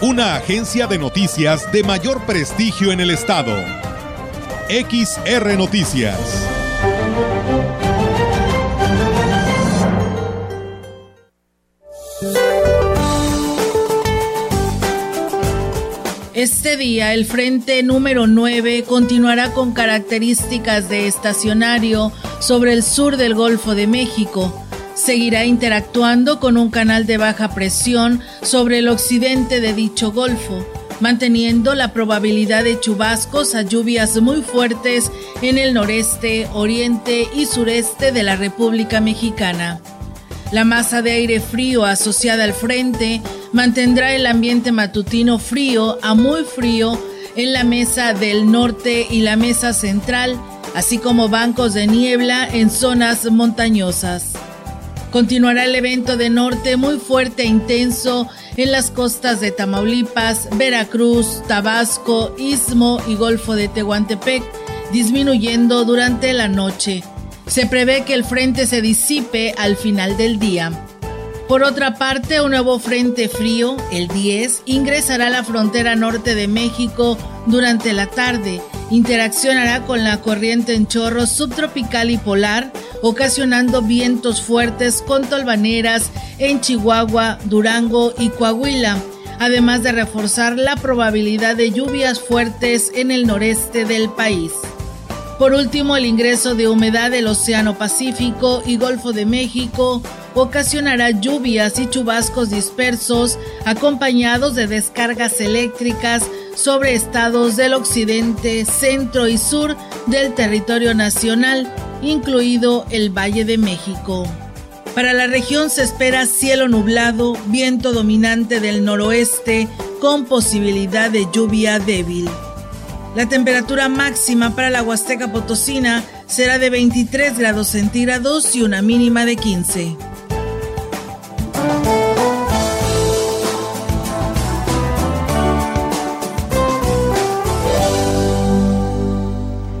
una agencia de noticias de mayor prestigio en el estado. XR Noticias. Este día el frente número 9 continuará con características de estacionario sobre el sur del Golfo de México seguirá interactuando con un canal de baja presión sobre el occidente de dicho golfo, manteniendo la probabilidad de chubascos a lluvias muy fuertes en el noreste, oriente y sureste de la República Mexicana. La masa de aire frío asociada al frente mantendrá el ambiente matutino frío a muy frío en la mesa del norte y la mesa central, así como bancos de niebla en zonas montañosas. Continuará el evento de norte muy fuerte e intenso en las costas de Tamaulipas, Veracruz, Tabasco, Istmo y Golfo de Tehuantepec, disminuyendo durante la noche. Se prevé que el frente se disipe al final del día. Por otra parte, un nuevo frente frío, el 10, ingresará a la frontera norte de México durante la tarde. Interaccionará con la corriente en chorro subtropical y polar, ocasionando vientos fuertes con tolvaneras en Chihuahua, Durango y Coahuila, además de reforzar la probabilidad de lluvias fuertes en el noreste del país. Por último, el ingreso de humedad del Océano Pacífico y Golfo de México ocasionará lluvias y chubascos dispersos acompañados de descargas eléctricas sobre estados del occidente, centro y sur del territorio nacional, incluido el Valle de México. Para la región se espera cielo nublado, viento dominante del noroeste con posibilidad de lluvia débil. La temperatura máxima para la Huasteca Potosina será de 23 grados centígrados y una mínima de 15.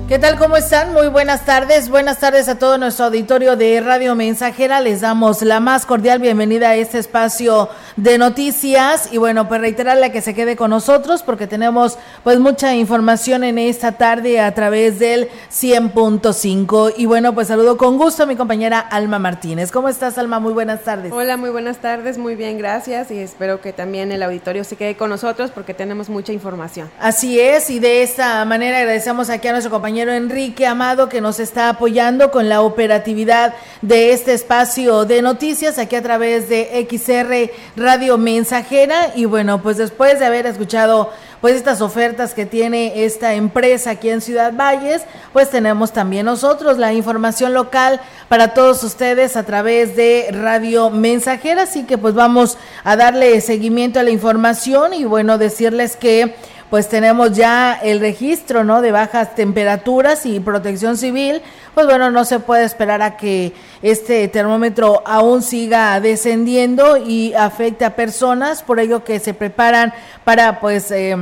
¿Qué tal? ¿Cómo están? Muy buenas tardes. Buenas tardes a todo nuestro auditorio de Radio Mensajera. Les damos la más cordial bienvenida a este espacio de noticias y bueno, pues reiterarle que se quede con nosotros porque tenemos pues mucha información en esta tarde a través del 100.5 y bueno, pues saludo con gusto a mi compañera Alma Martínez. ¿Cómo estás, Alma? Muy buenas tardes. Hola, muy buenas tardes. Muy bien, gracias y espero que también el auditorio se quede con nosotros porque tenemos mucha información. Así es y de esta manera agradecemos aquí a nuestro compañero Enrique Amado que nos está apoyando con la operatividad de este espacio de noticias aquí a través de XR Radio Mensajera. Y bueno, pues después de haber escuchado pues estas ofertas que tiene esta empresa aquí en Ciudad Valles, pues tenemos también nosotros la información local para todos ustedes a través de Radio Mensajera, así que pues vamos a darle seguimiento a la información y bueno, decirles que pues tenemos ya el registro, ¿no? De bajas temperaturas y protección civil, pues bueno, no se puede esperar a que este termómetro aún siga descendiendo y afecte a personas, por ello que se preparan para, pues, eh,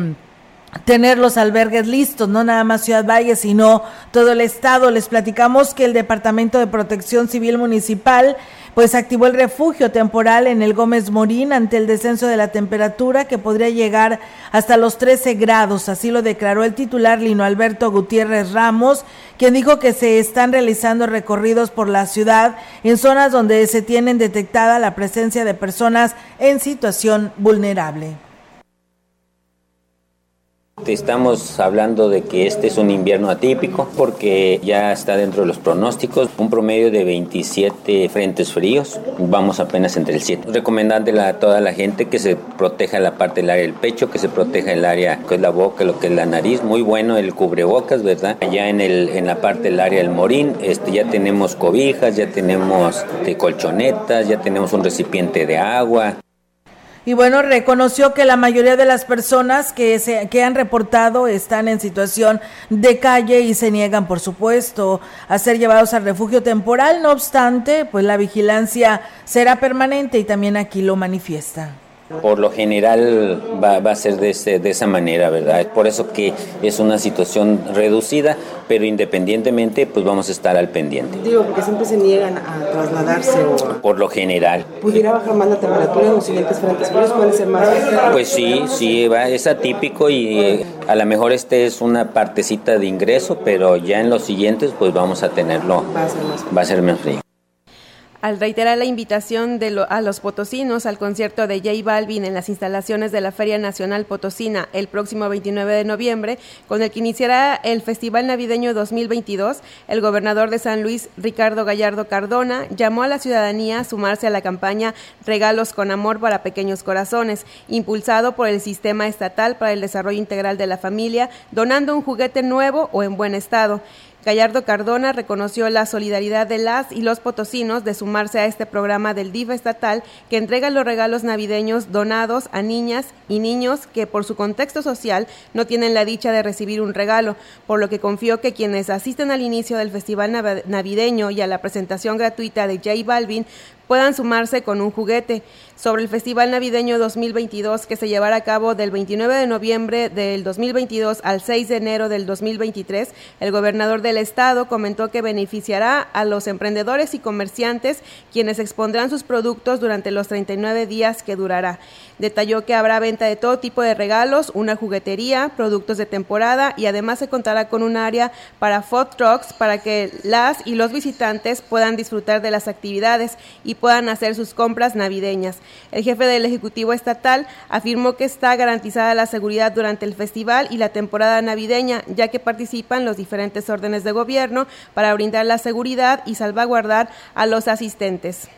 tener los albergues listos, no nada más Ciudad Valle, sino todo el estado. Les platicamos que el Departamento de Protección Civil Municipal pues activó el refugio temporal en el Gómez Morín ante el descenso de la temperatura que podría llegar hasta los 13 grados. Así lo declaró el titular Lino Alberto Gutiérrez Ramos, quien dijo que se están realizando recorridos por la ciudad en zonas donde se tienen detectada la presencia de personas en situación vulnerable. Estamos hablando de que este es un invierno atípico porque ya está dentro de los pronósticos un promedio de 27 frentes fríos. Vamos apenas entre el 7. Recomendándole a toda la gente que se proteja la parte del área del pecho, que se proteja el área que es la boca, lo que es la nariz. Muy bueno el cubrebocas, ¿verdad? Allá en, el, en la parte del área del morín este, ya tenemos cobijas, ya tenemos de colchonetas, ya tenemos un recipiente de agua. Y bueno, reconoció que la mayoría de las personas que, se, que han reportado están en situación de calle y se niegan, por supuesto, a ser llevados al refugio temporal. No obstante, pues la vigilancia será permanente y también aquí lo manifiesta. Por lo general va, a ser de, de, esa manera, ¿verdad? Por eso que es una situación reducida, pero independientemente, pues vamos a estar al pendiente. Digo, porque siempre se niegan a trasladarse. O... Por lo general. ¿Pudiera bajar más la temperatura en los siguientes frentes fríos? ¿Puede ser más? Pues sí, sí, va, es atípico y eh, a lo mejor este es una partecita de ingreso, pero ya en los siguientes, pues vamos a tenerlo. Va a ser más frío. Va a ser más frío al reiterar la invitación de a los potosinos al concierto de J Balvin en las instalaciones de la Feria Nacional Potosina el próximo 29 de noviembre, con el que iniciará el Festival Navideño 2022, el gobernador de San Luis, Ricardo Gallardo Cardona, llamó a la ciudadanía a sumarse a la campaña Regalos con Amor para Pequeños Corazones, impulsado por el Sistema Estatal para el Desarrollo Integral de la Familia, donando un juguete nuevo o en buen estado. Gallardo Cardona reconoció la solidaridad de las y los potosinos de sumarse a este programa del DIF estatal que entrega los regalos navideños donados a niñas y niños que por su contexto social no tienen la dicha de recibir un regalo, por lo que confió que quienes asisten al inicio del festival navideño y a la presentación gratuita de J Balvin puedan sumarse con un juguete. Sobre el Festival Navideño 2022 que se llevará a cabo del 29 de noviembre del 2022 al 6 de enero del 2023, el gobernador del estado comentó que beneficiará a los emprendedores y comerciantes quienes expondrán sus productos durante los 39 días que durará. Detalló que habrá venta de todo tipo de regalos, una juguetería, productos de temporada y además se contará con un área para food trucks para que las y los visitantes puedan disfrutar de las actividades y puedan hacer sus compras navideñas. El jefe del Ejecutivo Estatal afirmó que está garantizada la seguridad durante el festival y la temporada navideña, ya que participan los diferentes órdenes de gobierno para brindar la seguridad y salvaguardar a los asistentes.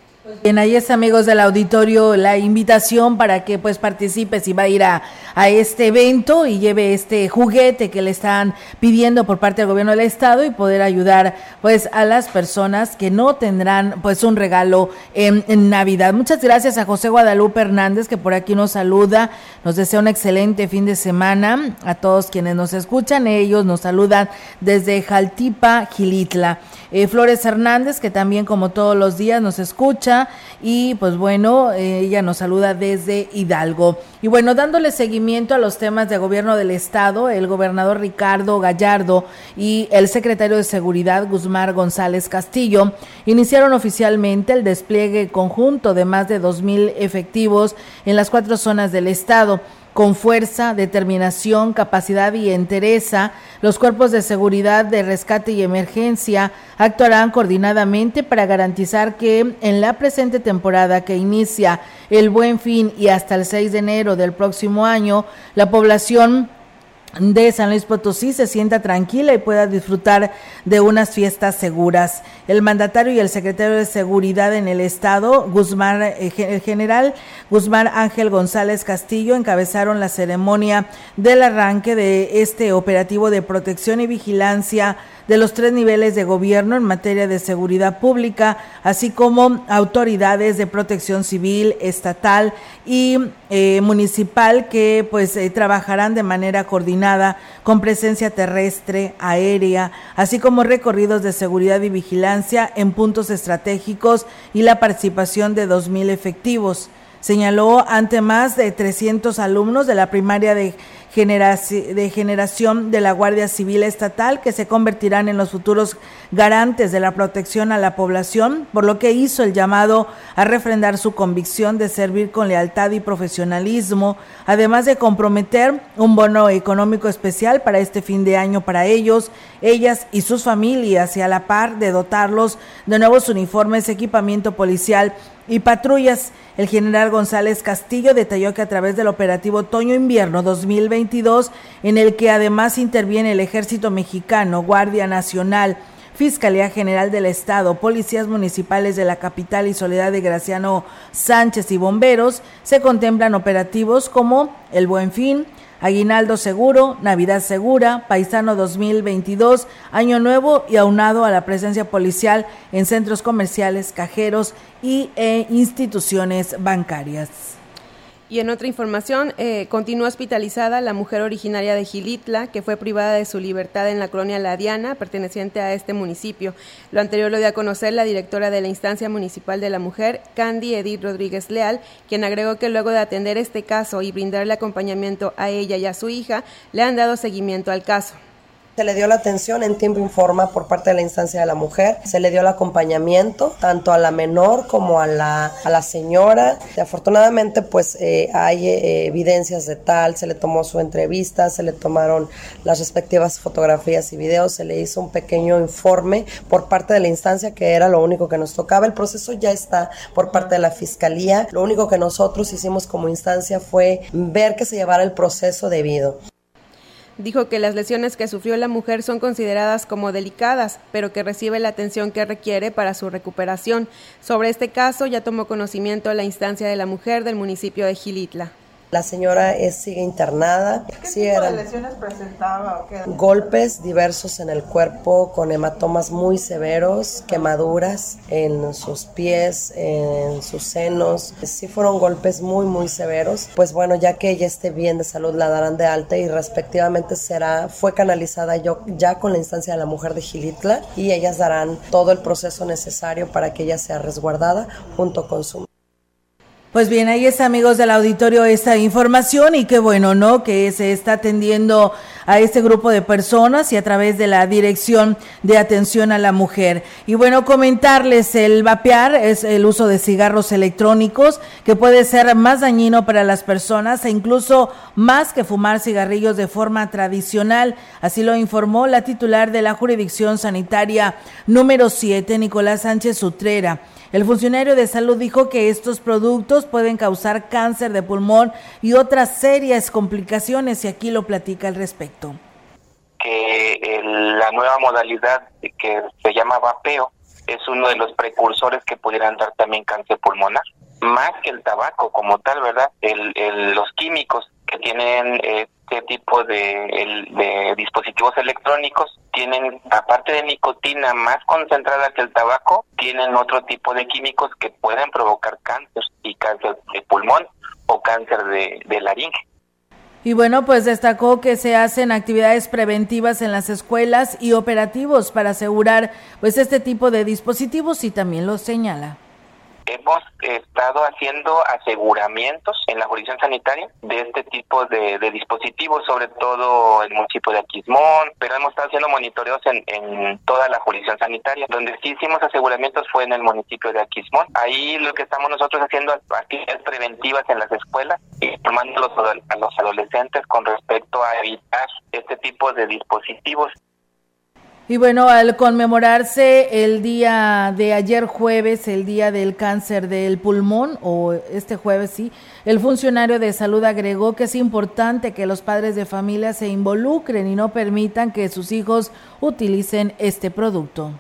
Bien, ahí es amigos del auditorio la invitación para que pues participe si va a ir a, a, este evento y lleve este juguete que le están pidiendo por parte del gobierno del estado y poder ayudar pues a las personas que no tendrán pues un regalo en, en Navidad. Muchas gracias a José Guadalupe Hernández que por aquí nos saluda, nos desea un excelente fin de semana a todos quienes nos escuchan, ellos nos saludan desde Jaltipa, Gilitla. Eh, Flores Hernández que también como todos los días nos escucha y pues bueno, ella nos saluda desde Hidalgo. Y bueno, dándole seguimiento a los temas de gobierno del estado, el gobernador Ricardo Gallardo y el secretario de Seguridad Guzmán González Castillo iniciaron oficialmente el despliegue conjunto de más de dos mil efectivos en las cuatro zonas del estado con fuerza, determinación, capacidad y entereza, los cuerpos de seguridad de rescate y emergencia actuarán coordinadamente para garantizar que en la presente temporada que inicia el buen fin y hasta el 6 de enero del próximo año, la población de San Luis Potosí se sienta tranquila y pueda disfrutar de unas fiestas seguras. El mandatario y el secretario de Seguridad en el Estado, Guzmán, eh, el general Guzmán Ángel González Castillo, encabezaron la ceremonia del arranque de este operativo de protección y vigilancia de los tres niveles de gobierno en materia de seguridad pública, así como autoridades de protección civil, estatal y eh, municipal que pues eh, trabajarán de manera coordinada con presencia terrestre, aérea, así como recorridos de seguridad y vigilancia en puntos estratégicos y la participación de 2.000 efectivos. Señaló ante más de 300 alumnos de la primaria de de generación de la Guardia Civil Estatal que se convertirán en los futuros garantes de la protección a la población, por lo que hizo el llamado a refrendar su convicción de servir con lealtad y profesionalismo, además de comprometer un bono económico especial para este fin de año para ellos, ellas y sus familias y a la par de dotarlos de nuevos uniformes, equipamiento policial y patrullas. El general González Castillo detalló que a través del operativo Otoño-Invierno 2022, en el que además interviene el Ejército Mexicano, Guardia Nacional, Fiscalía General del Estado, policías municipales de la capital y Soledad de Graciano Sánchez y bomberos, se contemplan operativos como el Buen Fin, Aguinaldo Seguro, Navidad Segura, Paisano 2022, Año Nuevo y aunado a la presencia policial en centros comerciales, cajeros y e instituciones bancarias. Y en otra información, eh, continúa hospitalizada la mujer originaria de Gilitla, que fue privada de su libertad en la colonia La Diana, perteneciente a este municipio. Lo anterior lo dio a conocer la directora de la instancia municipal de la mujer, Candy Edith Rodríguez Leal, quien agregó que luego de atender este caso y brindarle acompañamiento a ella y a su hija, le han dado seguimiento al caso. Se le dio la atención en tiempo informa por parte de la instancia de la mujer, se le dio el acompañamiento tanto a la menor como a la, a la señora. afortunadamente pues eh, hay eh, evidencias de tal, se le tomó su entrevista, se le tomaron las respectivas fotografías y videos, se le hizo un pequeño informe por parte de la instancia que era lo único que nos tocaba. El proceso ya está por parte de la fiscalía. Lo único que nosotros hicimos como instancia fue ver que se llevara el proceso debido. Dijo que las lesiones que sufrió la mujer son consideradas como delicadas, pero que recibe la atención que requiere para su recuperación. Sobre este caso ya tomó conocimiento la instancia de la mujer del municipio de Gilitla. La señora es, sigue internada. ¿Qué tipo de lesiones presentaba? Golpes diversos en el cuerpo con hematomas muy severos, quemaduras en sus pies, en sus senos. Sí fueron golpes muy, muy severos. Pues bueno, ya que ella esté bien de salud, la darán de alta y respectivamente será, fue canalizada yo, ya con la instancia de la mujer de Gilitla y ellas darán todo el proceso necesario para que ella sea resguardada junto con su pues bien, ahí está, amigos del auditorio, esta información y qué bueno, ¿no? Que se está atendiendo a este grupo de personas y a través de la Dirección de Atención a la Mujer. Y bueno, comentarles, el vapear es el uso de cigarros electrónicos que puede ser más dañino para las personas e incluso más que fumar cigarrillos de forma tradicional. Así lo informó la titular de la jurisdicción sanitaria número 7, Nicolás Sánchez Utrera. El funcionario de salud dijo que estos productos pueden causar cáncer de pulmón y otras serias complicaciones y aquí lo platica al respecto. Que la nueva modalidad que se llama vapeo es uno de los precursores que pudieran dar también cáncer pulmonar, más que el tabaco como tal, ¿verdad? El, los químicos que tienen este tipo de, dispositivos electrónicos tienen, aparte de nicotina más concentrada que el tabaco, tienen otro tipo de químicos que pueden provocar cáncer y cáncer de pulmón o cáncer de, de laringe. Y bueno, pues destacó que se hacen actividades preventivas en las escuelas y operativos para asegurar pues este tipo de dispositivos y también lo señala hemos estado haciendo aseguramientos en la jurisdicción sanitaria de este tipo de, dispositivos, sobre todo en el municipio de Aquismón, pero hemos estado haciendo monitoreos en, toda la jurisdicción sanitaria. Donde sí hicimos aseguramientos fue en el municipio de Aquismón. Ahí lo que estamos nosotros haciendo actividades preventivas en las escuelas, informando a los adolescentes con respecto a evitar este tipo de dispositivos. Y bueno, al conmemorarse el día de ayer jueves, el día del cáncer del pulmón, o este jueves sí, el funcionario de salud agregó que es importante que los padres de familia se involucren y no permitan que sus hijos utilicen este producto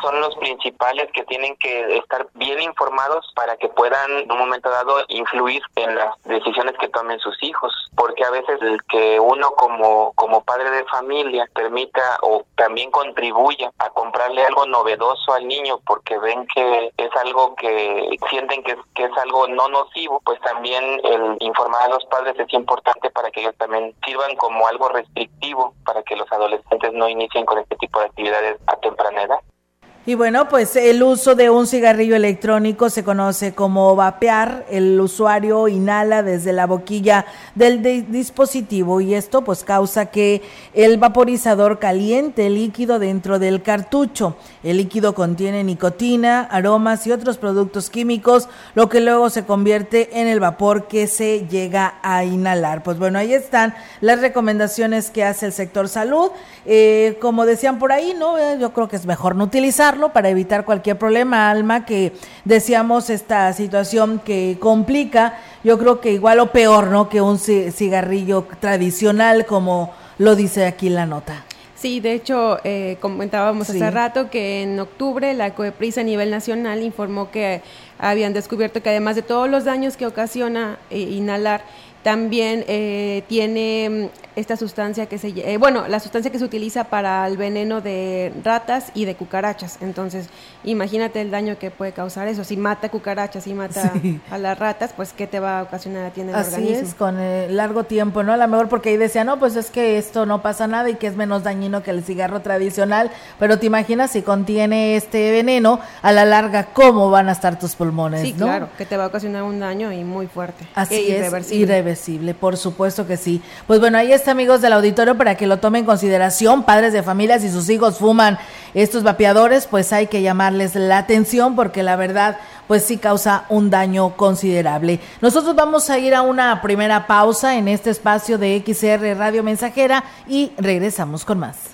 son los principales que tienen que estar bien informados para que puedan en un momento dado influir en las decisiones que tomen sus hijos, porque a veces el que uno como como padre de familia permita o también contribuya a comprarle algo novedoso al niño porque ven que es algo que sienten que, que es algo no nocivo, pues también el informar a los padres es importante para que ellos también sirvan como algo restrictivo para que los adolescentes no inicien con este tipo de actividades a temprana edad. Y bueno, pues el uso de un cigarrillo electrónico se conoce como vapear. El usuario inhala desde la boquilla del dispositivo y esto pues causa que el vaporizador caliente el líquido dentro del cartucho. El líquido contiene nicotina, aromas y otros productos químicos, lo que luego se convierte en el vapor que se llega a inhalar. Pues bueno, ahí están las recomendaciones que hace el sector salud. Eh, como decían por ahí, ¿no? Eh, yo creo que es mejor no utilizar para evitar cualquier problema, Alma, que decíamos esta situación que complica, yo creo que igual o peor, ¿no? Que un cigarrillo tradicional, como lo dice aquí la nota. Sí, de hecho, eh, comentábamos hace rato que en octubre la COEPRIS a nivel nacional informó que habían descubierto que además de todos los daños que ocasiona eh, inhalar, también eh, tiene mm, esta sustancia que se, eh, bueno, la sustancia que se utiliza para el veneno de ratas y de cucarachas. Entonces, imagínate el daño que puede causar eso. Si mata cucarachas y mata a las ratas, pues qué te va a ocasionar a ti en el Así es, con el largo tiempo, ¿no? A lo mejor porque ahí decía, no, pues es que esto no pasa nada y que es menos dañino que el cigarro tradicional, pero te imaginas si contiene este veneno, a la larga, ¿cómo van a estar tus pulmones? Sí, claro, que te va a ocasionar un daño y muy fuerte. Así e es, irreversible, por supuesto que sí. Pues bueno, ahí está, amigos del auditorio, para que lo tomen en consideración, padres de familias, si sus hijos fuman estos vapeadores, pues hay que llamarles la atención porque la verdad, pues sí causa un daño considerable. Nosotros vamos a ir a una primera pausa en este espacio de XR Radio Mensajera y regresamos con más.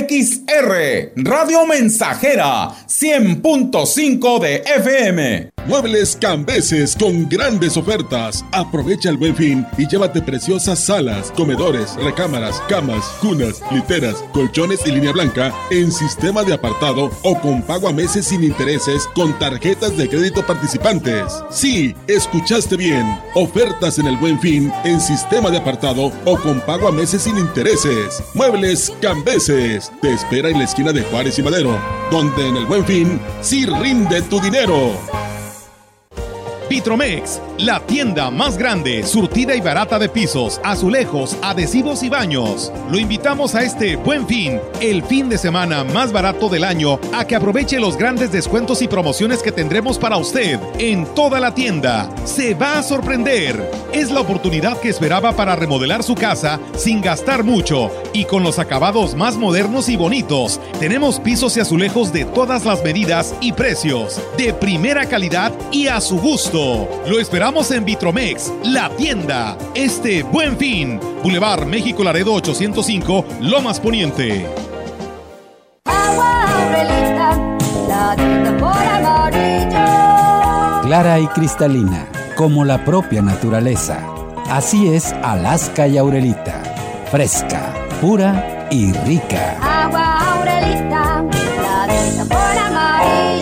XR, Radio Mensajera, 100.5 de FM. Muebles Cambeses con grandes ofertas. Aprovecha el buen fin y llévate preciosas salas, comedores, recámaras, camas, cunas, literas, colchones y línea blanca en sistema de apartado o con pago a meses sin intereses con tarjetas de crédito participantes. Sí, escuchaste bien. Ofertas en el buen fin en sistema de apartado o con pago a meses sin intereses. Muebles Cambeses. Te espera en la esquina de Juárez y Madero, donde en el buen fin sí rinde tu dinero. Vitromex, la tienda más grande, surtida y barata de pisos, azulejos, adhesivos y baños. Lo invitamos a este buen fin, el fin de semana más barato del año, a que aproveche los grandes descuentos y promociones que tendremos para usted en toda la tienda. Se va a sorprender. Es la oportunidad que esperaba para remodelar su casa sin gastar mucho y con los acabados más modernos y bonitos. Tenemos pisos y azulejos de todas las medidas y precios, primera calidad y a su gusto. Lo esperamos en Vitromex, la tienda. Este buen fin. Boulevard México Laredo 805, Lomas Poniente. Clara y cristalina, como la propia naturaleza. Así es Alaska y Aurelita. Fresca, pura y rica. Agua Aurelita, la por amarillo.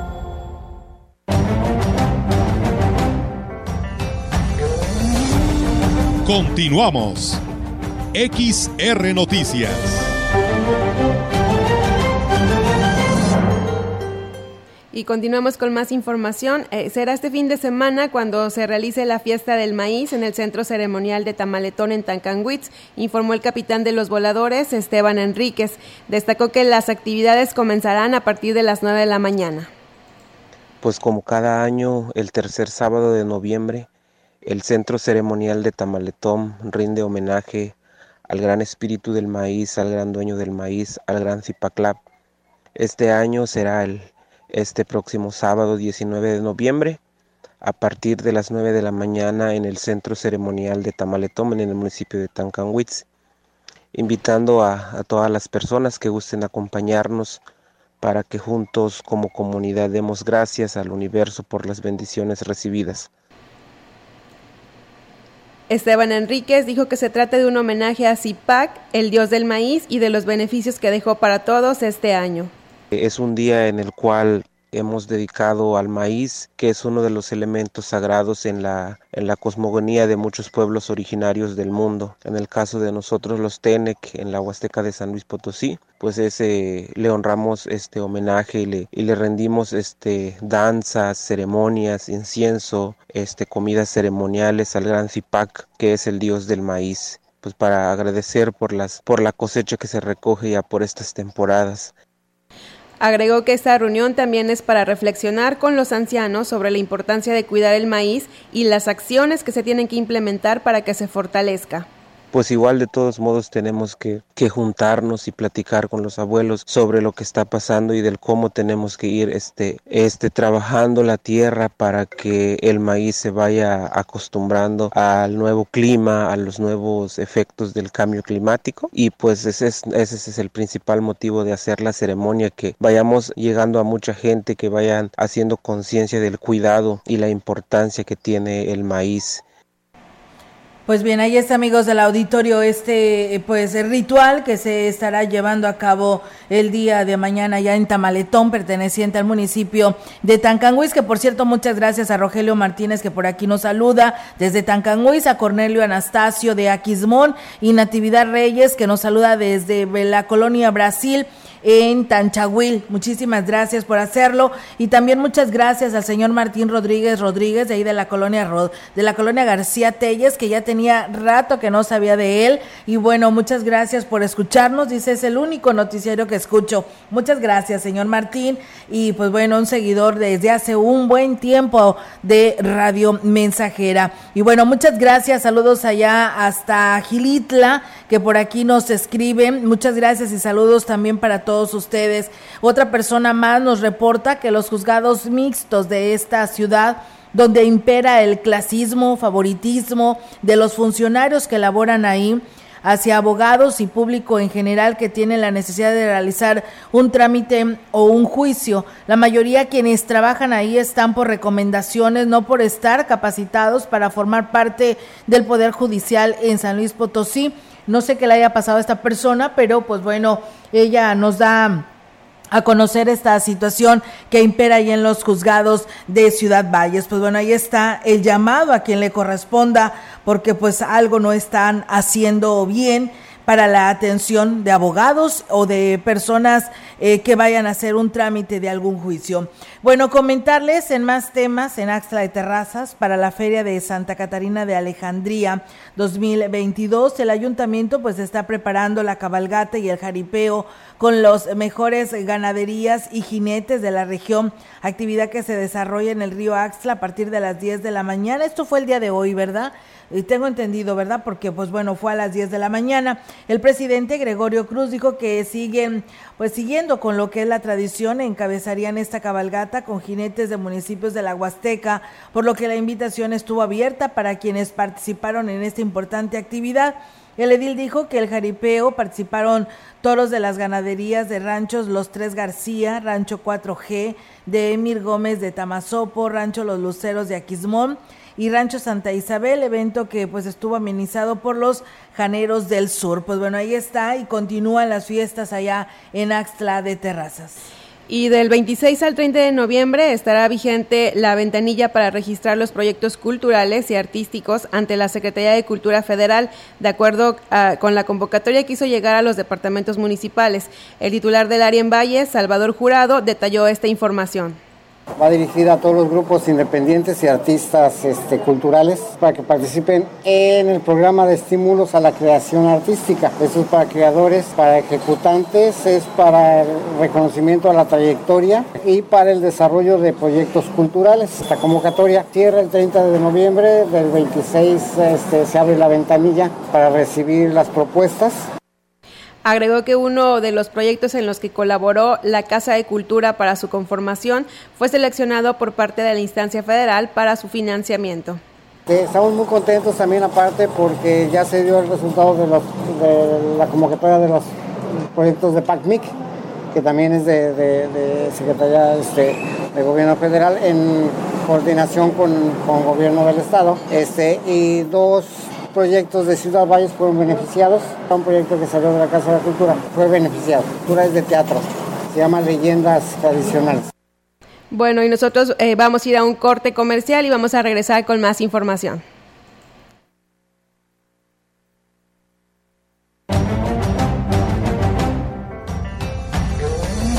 Continuamos. XR Noticias. Y continuamos con más información. Eh, será este fin de semana cuando se realice la fiesta del maíz en el Centro Ceremonial de Tamaletón en Tancanwitz, informó el capitán de los voladores, Esteban Enríquez. Destacó que las actividades comenzarán a partir de las 9 de la mañana. Pues como cada año, el tercer sábado de noviembre, el centro ceremonial de Tamaletón rinde homenaje al gran espíritu del maíz, al gran dueño del maíz, al gran Zipaclap. Este año será el, este próximo sábado 19 de noviembre a partir de las 9 de la mañana en el centro ceremonial de Tamaletón en el municipio de Tancanwitz, invitando a, a todas las personas que gusten acompañarnos para que juntos como comunidad demos gracias al universo por las bendiciones recibidas. Esteban Enríquez dijo que se trata de un homenaje a Zipac, el dios del maíz, y de los beneficios que dejó para todos este año. Es un día en el cual hemos dedicado al maíz, que es uno de los elementos sagrados en la, en la cosmogonía de muchos pueblos originarios del mundo. En el caso de nosotros los Tenec, en la Huasteca de San Luis Potosí, pues ese le honramos este homenaje y le, y le rendimos este danzas, ceremonias, incienso, este comidas ceremoniales al gran Zipac, que es el dios del maíz pues para agradecer por las por la cosecha que se recoge ya por estas temporadas. Agregó que esta reunión también es para reflexionar con los ancianos sobre la importancia de cuidar el maíz y las acciones que se tienen que implementar para que se fortalezca pues igual de todos modos tenemos que, juntarnos y platicar con los abuelos sobre lo que está pasando y del cómo tenemos que ir este, este trabajando la tierra para que el maíz se vaya acostumbrando al nuevo clima, a los nuevos efectos del cambio climático. Y pues ese es, ese es el principal motivo de hacer la ceremonia, que vayamos llegando a mucha gente, que vayan haciendo conciencia del cuidado y la importancia que tiene el maíz pues bien, ahí está, amigos del auditorio, este pues el ritual que se estará llevando a cabo el día de mañana ya en Tamaletón, perteneciente al municipio de Tancanguis, que por cierto, muchas gracias a Rogelio Martínez que por aquí nos saluda desde Tancanguis, a Cornelio Anastasio de Aquismón y Natividad Reyes que nos saluda desde la colonia Brasil en Tanchahuil. Muchísimas gracias por hacerlo y también muchas gracias al señor Martín Rodríguez Rodríguez de ahí de la colonia de la colonia García Telles que ya tenía rato que no sabía de él y bueno, muchas gracias por escucharnos. Dice, es el único noticiero que escucho. Muchas gracias, señor Martín y pues bueno, un seguidor desde hace un buen tiempo de Radio Mensajera. Y bueno, muchas gracias. Saludos allá hasta Gilitla que por aquí nos escriben. Muchas gracias y saludos también para todos ustedes. Otra persona más nos reporta que los juzgados mixtos de esta ciudad donde impera el clasismo, favoritismo de los funcionarios que laboran ahí, hacia abogados y público en general que tienen la necesidad de realizar un trámite o un juicio. La mayoría quienes trabajan ahí están por recomendaciones, no por estar capacitados para formar parte del Poder Judicial en San Luis Potosí. No sé qué le haya pasado a esta persona, pero pues bueno, ella nos da a conocer esta situación que impera ahí en los juzgados de Ciudad Valles. Pues bueno, ahí está el llamado a quien le corresponda, porque pues algo no están haciendo bien para la atención de abogados o de personas eh, que vayan a hacer un trámite de algún juicio. Bueno, comentarles en más temas en Axla de Terrazas para la Feria de Santa Catarina de Alejandría 2022. El ayuntamiento pues está preparando la cabalgata y el jaripeo con los mejores ganaderías y jinetes de la región, actividad que se desarrolla en el río Axla a partir de las 10 de la mañana. Esto fue el día de hoy, ¿verdad? Y tengo entendido, ¿verdad? Porque pues bueno, fue a las 10 de la mañana. El presidente Gregorio Cruz dijo que siguen pues siguiendo con lo que es la tradición, encabezarían esta cabalgata con jinetes de municipios de la Huasteca, por lo que la invitación estuvo abierta para quienes participaron en esta importante actividad. El edil dijo que el jaripeo participaron toros de las ganaderías de ranchos Los Tres García, Rancho 4G, de Emir Gómez de Tamazopo, Rancho Los Luceros de Aquismón, y Rancho Santa Isabel, evento que pues estuvo amenizado por los Janeros del Sur. Pues bueno, ahí está y continúan las fiestas allá en Axtla de Terrazas. Y del 26 al 30 de noviembre estará vigente la ventanilla para registrar los proyectos culturales y artísticos ante la Secretaría de Cultura Federal, de acuerdo ah, con la convocatoria que hizo llegar a los departamentos municipales. El titular del área en Valle, Salvador Jurado, detalló esta información. Va dirigida a todos los grupos independientes y artistas este, culturales para que participen en el programa de estímulos a la creación artística. Eso es para creadores, para ejecutantes, es para el reconocimiento a la trayectoria y para el desarrollo de proyectos culturales. Esta convocatoria cierra el 30 de noviembre, del 26 este, se abre la ventanilla para recibir las propuestas. Agregó que uno de los proyectos en los que colaboró la Casa de Cultura para su conformación fue seleccionado por parte de la instancia federal para su financiamiento. Estamos muy contentos también aparte porque ya se dio el resultado de, la convocatoria de los proyectos de PACMIC, que también es de, Secretaría este, de Gobierno Federal en coordinación con, con Gobierno del Estado. Este, y dos proyectos de Ciudad Valles fueron beneficiados. Un proyecto que salió de la Casa de la Cultura fue beneficiado. Cultura es de teatro. Se llama Leyendas Tradicionales. Bueno, y nosotros eh, vamos a ir a un corte comercial y vamos a regresar con más información.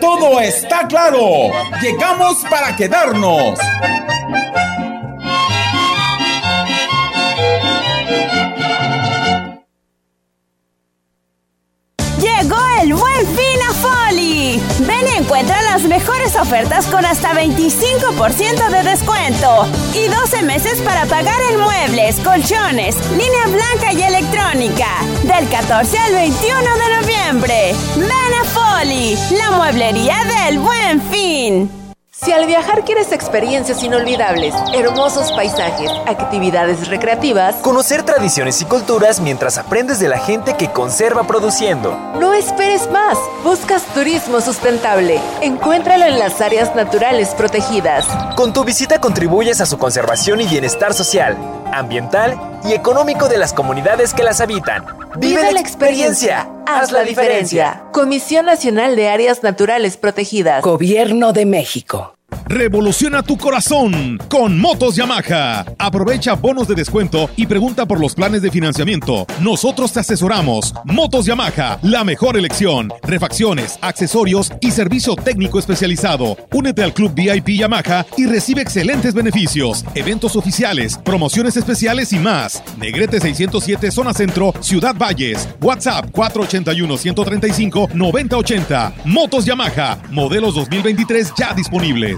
Todo está claro. Llegamos para quedarnos. Llegó el buen fin a Foli. Ven y encuentra las mejores ofertas con hasta 25% de descuento y 12 meses para pagar en muebles, colchones, línea blanca y electrónica. Del 14 al 21 de noviembre. Ven la mueblería del buen fin. Si al viajar quieres experiencias inolvidables, hermosos paisajes, actividades recreativas, conocer tradiciones y culturas mientras aprendes de la gente que conserva produciendo. No esperes más. Buscas turismo sustentable. Encuéntralo en las áreas naturales protegidas. Con tu visita contribuyes a su conservación y bienestar social, ambiental y económico de las comunidades que las habitan. Vive, la experiencia. Haz la diferencia. Comisión Nacional de Áreas Naturales Protegidas. Gobierno de México. Revoluciona tu corazón con Motos Yamaha. Aprovecha bonos de descuento y pregunta por los planes de financiamiento. Nosotros te asesoramos. Motos Yamaha, la mejor elección. Refacciones, accesorios y servicio técnico especializado. Únete al Club VIP Yamaha y recibe excelentes beneficios, eventos oficiales, promociones especiales y más. Negrete 607 Zona Centro, Ciudad Valles. WhatsApp 481-135-9080. Motos Yamaha, modelos 2023 ya disponibles.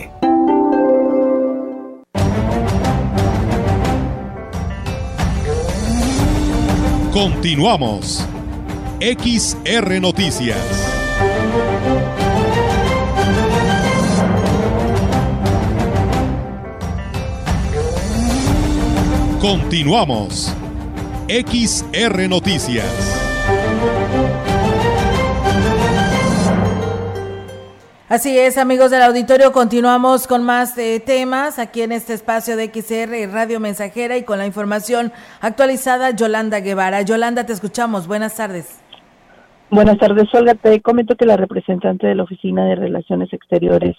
Continuamos. XR Noticias. Continuamos. XR Noticias. Así es, amigos del auditorio, continuamos con más eh, temas aquí en este espacio de XR Radio Mensajera y con la información actualizada Yolanda Guevara. Yolanda, te escuchamos. Buenas tardes. Buenas tardes, Olga. Te comento que la representante de la Oficina de Relaciones Exteriores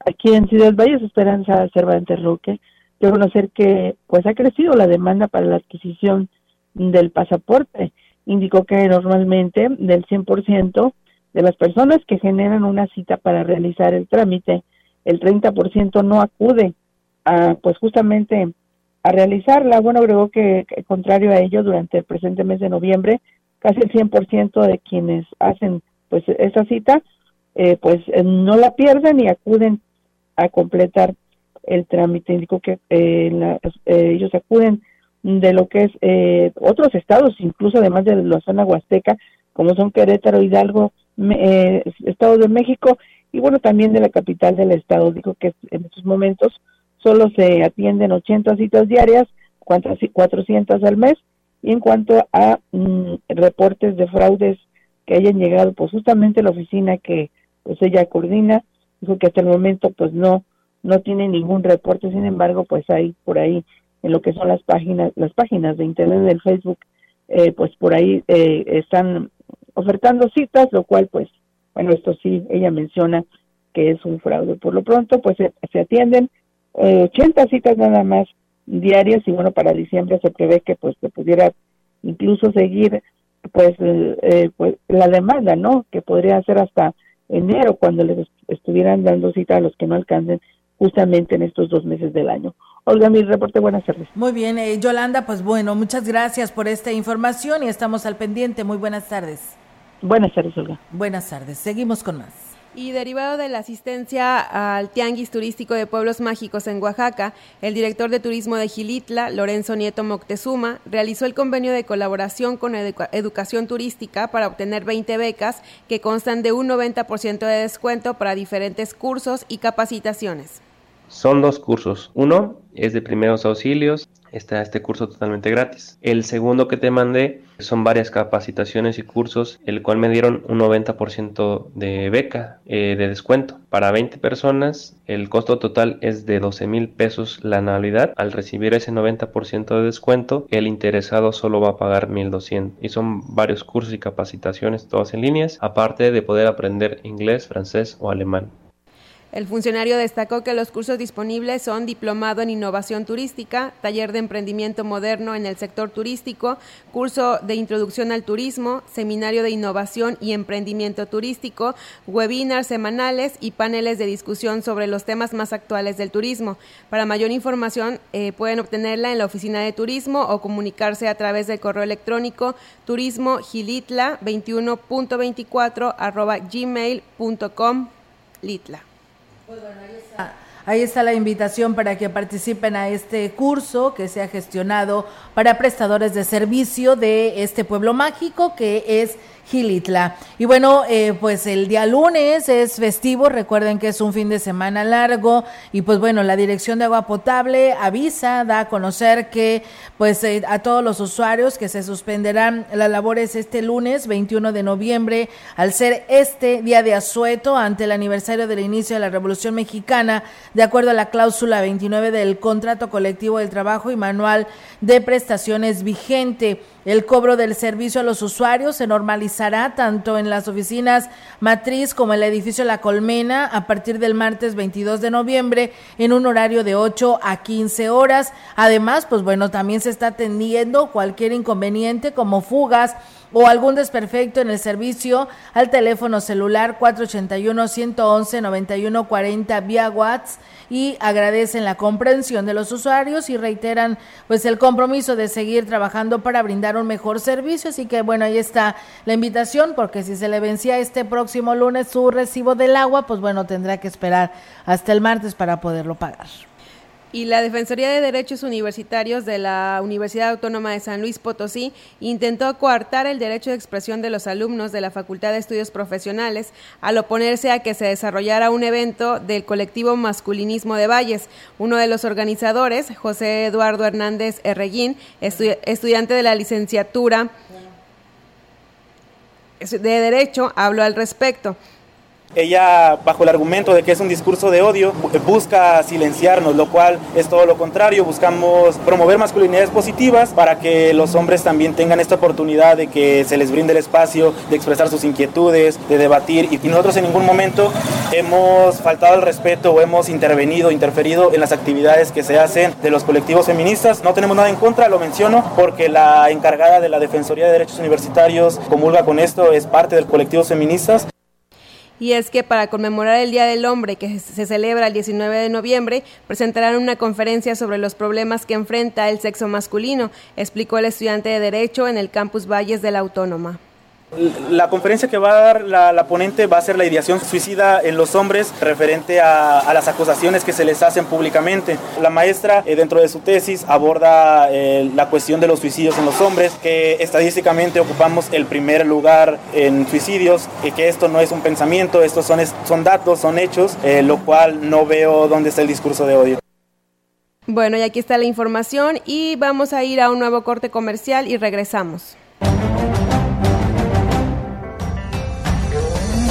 aquí en Ciudad Valles, Esperanza Cervantes Roque, de conocer que pues ha crecido la demanda para la adquisición del pasaporte. Indicó que normalmente del 100% de las personas que generan una cita para realizar el trámite, el 30% no acude a pues justamente a realizarla. Bueno, agregó que, contrario a ello, durante el presente mes de noviembre, casi el 100% de quienes hacen pues esa cita, eh, pues eh, no la pierden y acuden a completar el trámite. Indicó que eh, la, ellos acuden de lo que es otros estados, incluso además de la zona huasteca, como son Querétaro, Hidalgo, eh, Estado de México y bueno, también de la capital del estado. Dijo que en estos momentos solo se atienden 80 citas diarias, 400 al mes, y en cuanto a mm, reportes de fraudes que hayan llegado, pues justamente la oficina que pues ella coordina, dijo que hasta el momento pues no, no tiene ningún reporte, sin embargo, pues hay por ahí en lo que son las páginas, las páginas de internet del Facebook, eh, pues por ahí eh, están ofertando citas, lo cual pues, bueno, esto sí, ella menciona que es un fraude. Por lo pronto, pues se, atienden 80 citas nada más diarias y bueno, para diciembre se prevé que pues se pudiera incluso seguir pues, pues la demanda, ¿no? Que podría ser hasta enero cuando les estuvieran dando cita a los que no alcancen justamente en estos dos meses del año. Olga, mi reporte, buenas tardes. Muy bien, eh, Yolanda, pues bueno, muchas gracias por esta información y estamos al pendiente. Muy buenas tardes. Buenas tardes, Olga. Buenas tardes, seguimos con más. Y derivado de la asistencia al Tianguis Turístico de Pueblos Mágicos en Oaxaca, el director de turismo de Gilitla, Lorenzo Nieto Moctezuma, realizó el convenio de colaboración con Educación Turística para obtener 20 becas que constan de un 90% de descuento para diferentes cursos y capacitaciones. Son dos cursos. Uno es de primeros auxilios, está este curso totalmente gratis. El segundo que te mandé son varias capacitaciones y cursos, el cual me dieron un 90% de beca eh, de descuento. Para 20 personas, el costo total es de 12 mil pesos la anualidad. Al recibir ese 90% de descuento, el interesado solo va a pagar 1200. Y son varios cursos y capacitaciones, todas en líneas, aparte de poder aprender inglés, francés o alemán. El funcionario destacó que los cursos disponibles son Diplomado en Innovación Turística, Taller de Emprendimiento Moderno en el Sector Turístico, Curso de Introducción al Turismo, Seminario de Innovación y Emprendimiento Turístico, webinars semanales y paneles de discusión sobre los temas más actuales del turismo. Para mayor información eh, pueden obtenerla en la Oficina de Turismo o comunicarse a través del correo electrónico turismogilitla21.24 arroba gmail.com litla. Pues ahí está. la invitación para que participen a este curso que se ha gestionado para prestadores de servicio de este pueblo mágico que es Gilitla. Y bueno, eh, pues el día lunes es festivo, recuerden que es un fin de semana largo y pues bueno, la Dirección de Agua Potable avisa, da a conocer que pues eh, a todos los usuarios que se suspenderán las labores este lunes 21 de noviembre al ser este día de asueto ante el aniversario del inicio de la Revolución Mexicana, de acuerdo a la cláusula 29 del contrato colectivo del trabajo y manual de prestaciones vigente. El cobro del servicio a los usuarios se normalizará tanto en las oficinas matriz como en el edificio La Colmena a partir del martes 22 de noviembre en un horario de 8 a 15 horas. Además, pues bueno, también se está atendiendo cualquier inconveniente como fugas o algún desperfecto en el servicio al teléfono celular 481-111-9140 vía WhatsApp y agradecen la comprensión de los usuarios y reiteran pues el compromiso de seguir trabajando para brindar un mejor servicio. Así que bueno, ahí está la invitación porque si se le vencía este próximo lunes su recibo del agua, pues bueno, tendrá que esperar hasta el martes para poderlo pagar y la Defensoría de Derechos Universitarios de la Universidad Autónoma de San Luis Potosí intentó coartar el derecho de expresión de los alumnos de la Facultad de Estudios Profesionales al oponerse a que se desarrollara un evento del colectivo Masculinismo de Valles. Uno de los organizadores, José Eduardo Hernández Erreguín, estudiante de la licenciatura de Derecho, habló al respecto. Ella, bajo el argumento de que es un discurso de odio, busca silenciarnos, lo cual es todo lo contrario. Buscamos promover masculinidades positivas para que los hombres también tengan esta oportunidad de que se les brinde el espacio de expresar sus inquietudes, de debatir. Y nosotros en ningún momento hemos faltado el respeto o hemos intervenido, interferido en las actividades que se hacen de los colectivos feministas. No tenemos nada en contra, lo menciono, porque la encargada de la Defensoría de Derechos Universitarios comulga con esto, es parte del colectivo feministas y es que para conmemorar el Día del Hombre que se celebra el 19 de noviembre, presentarán una conferencia sobre los problemas que enfrenta el sexo masculino, explicó el estudiante de Derecho en el Campus Valles de la Autónoma. La conferencia que va a dar la, ponente va a ser la ideación suicida en los hombres referente a, las acusaciones que se les hacen públicamente. La maestra eh, dentro de su tesis aborda eh, la cuestión de los suicidios en los hombres, que estadísticamente ocupamos el primer lugar en suicidios, y que esto no es un pensamiento, estos son, son datos, son hechos, eh, lo cual no veo dónde está el discurso de odio. Bueno, y aquí está la información y vamos a ir a un nuevo corte comercial y regresamos.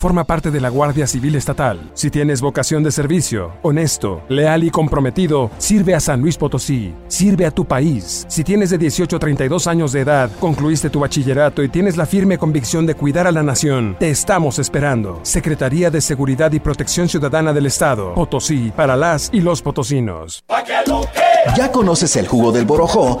Forma parte de la Guardia Civil Estatal. Si tienes vocación de servicio, honesto, leal y comprometido, sirve a San Luis Potosí, sirve a tu país. Si tienes de 18 a 32 años de edad, concluiste tu bachillerato y tienes la firme convicción de cuidar a la nación, te estamos esperando. Secretaría de Seguridad y Protección Ciudadana del Estado, Potosí, para las y los potosinos. ¿Ya conoces el jugo del borojó?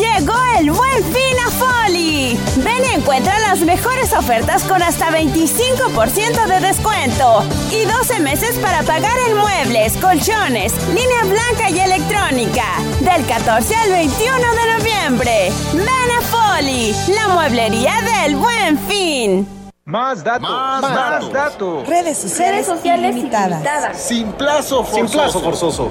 Llegó el buen fin a Foli. Ven y encuentra las mejores ofertas con hasta 25% de descuento y 12 meses para pagar en muebles, colchones, línea blanca y electrónica. Del 14 al 21 de noviembre. Ven a Foli, la mueblería del buen fin. Más datos, más, datos. Redes sociales, ilimitadas. Sin plazo forzoso. Sin plazo forzoso.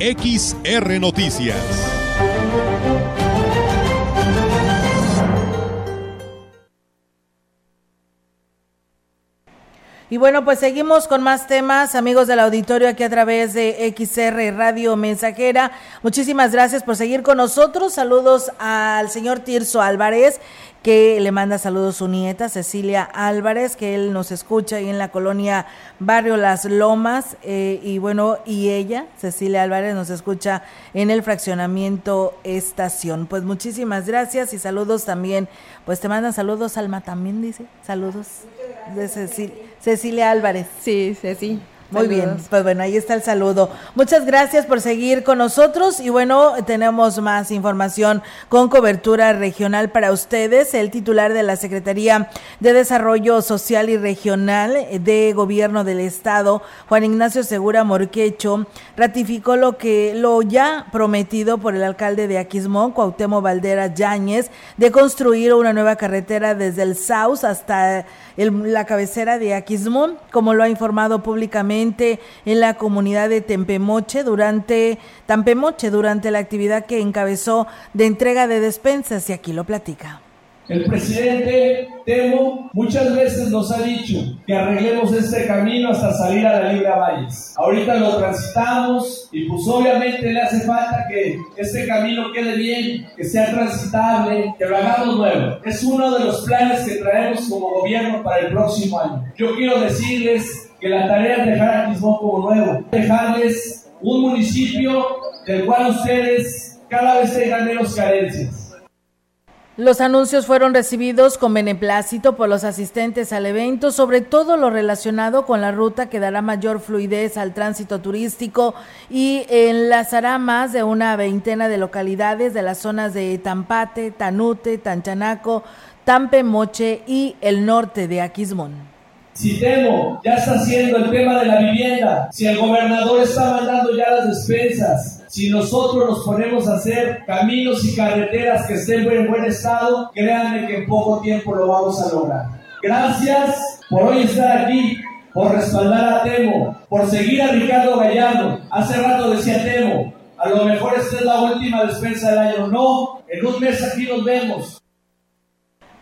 XR Noticias. Y bueno, pues seguimos con más temas, amigos del auditorio, aquí a través de XR Radio Mensajera. Muchísimas gracias por seguir con nosotros. Saludos al señor Tirso Álvarez, que le manda saludos a su nieta Cecilia Álvarez, que él nos escucha ahí en la colonia Barrio Las Lomas, eh, y bueno, y ella, Cecilia Álvarez, nos escucha en el fraccionamiento Estación. Pues muchísimas gracias y saludos también, pues te mandan saludos, Alma también dice, saludos de Cecilia, Cecilia Álvarez. Sí, Ceci. Muy bien, pues bueno, ahí está el saludo. Muchas gracias por seguir con nosotros y bueno, tenemos más información con cobertura regional para ustedes. El titular de la Secretaría de Desarrollo Social y Regional de Gobierno del Estado, Juan Ignacio Segura Morquecho, ratificó lo que lo ya prometido por el alcalde de Aquismón, Cuauhtémoc Valdera Yáñez, de construir una nueva carretera desde el Saus hasta la cabecera de Aquismón, como lo ha informado públicamente en la comunidad de Tempemoche durante Tampemoche durante la actividad que encabezó de entrega de despensas y aquí lo platica. El presidente Temo muchas veces nos ha dicho que arreglemos este camino hasta salir a la Libra Valles. Ahorita lo transitamos y pues obviamente le hace falta que este camino quede bien, que sea transitable, que lo hagamos nuevo. Es uno de los planes que traemos como gobierno para el próximo año. Yo quiero decirles que la tarea es dejar a Quismón como nuevo, dejarles un municipio del cual ustedes cada vez tengan menos carencias los anuncios fueron recibidos con beneplácito por los asistentes al evento, sobre todo lo relacionado con la ruta que dará mayor fluidez al tránsito turístico y enlazará más de una veintena de localidades de las zonas de Tampate, Tanute, Tanchanaco, Tampe, Moche y el norte de Aquismón. Si Temo ya está haciendo el tema de la vivienda, si el gobernador está mandando ya las despensas, si nosotros nos ponemos a hacer caminos y carreteras que estén en buen estado, créanme que en poco tiempo lo vamos a lograr. Gracias por hoy estar aquí, por respaldar a Temo, por seguir a Ricardo Gallardo. Hace rato decía Temo, a lo mejor esta es la última despensa del año. No, en un mes aquí nos vemos.